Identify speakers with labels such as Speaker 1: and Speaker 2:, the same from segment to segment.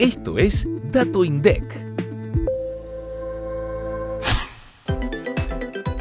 Speaker 1: Esto es Dato INDEC.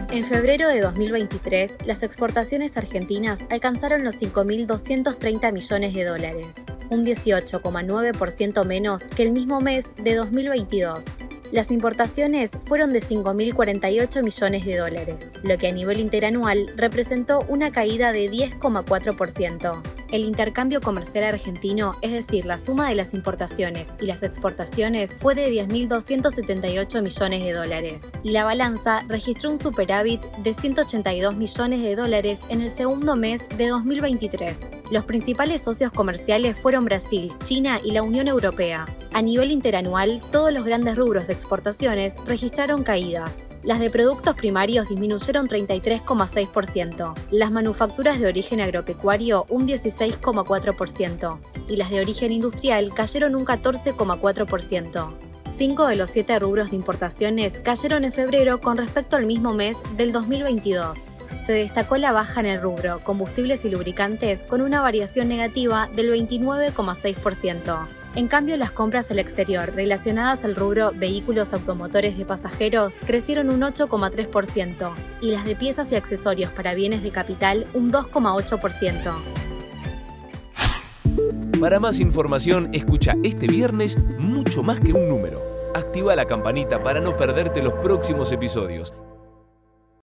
Speaker 2: En febrero de 2023, las exportaciones argentinas alcanzaron los 5.230 millones de dólares, un 18,9% menos que el mismo mes de 2022. Las importaciones fueron de 5.048 millones de dólares, lo que a nivel interanual representó una caída de 10,4%. El intercambio comercial argentino, es decir, la suma de las importaciones y las exportaciones, fue de 10.278 millones de dólares, y la balanza registró un superávit de 182 millones de dólares en el segundo mes de 2023. Los principales socios comerciales fueron Brasil, China y la Unión Europea. A nivel interanual, todos los grandes rubros de exportaciones registraron caídas. Las de productos primarios disminuyeron 33,6%, las manufacturas de origen agropecuario un 16,4% y las de origen industrial cayeron un 14,4%. Cinco de los siete rubros de importaciones cayeron en febrero con respecto al mismo mes del 2022 se destacó la baja en el rubro combustibles y lubricantes con una variación negativa del 29,6%. En cambio, las compras al exterior relacionadas al rubro vehículos automotores de pasajeros crecieron un 8,3% y las de piezas y accesorios para bienes de capital un 2,8%.
Speaker 1: Para más información, escucha este viernes mucho más que un número. Activa la campanita para no perderte los próximos episodios.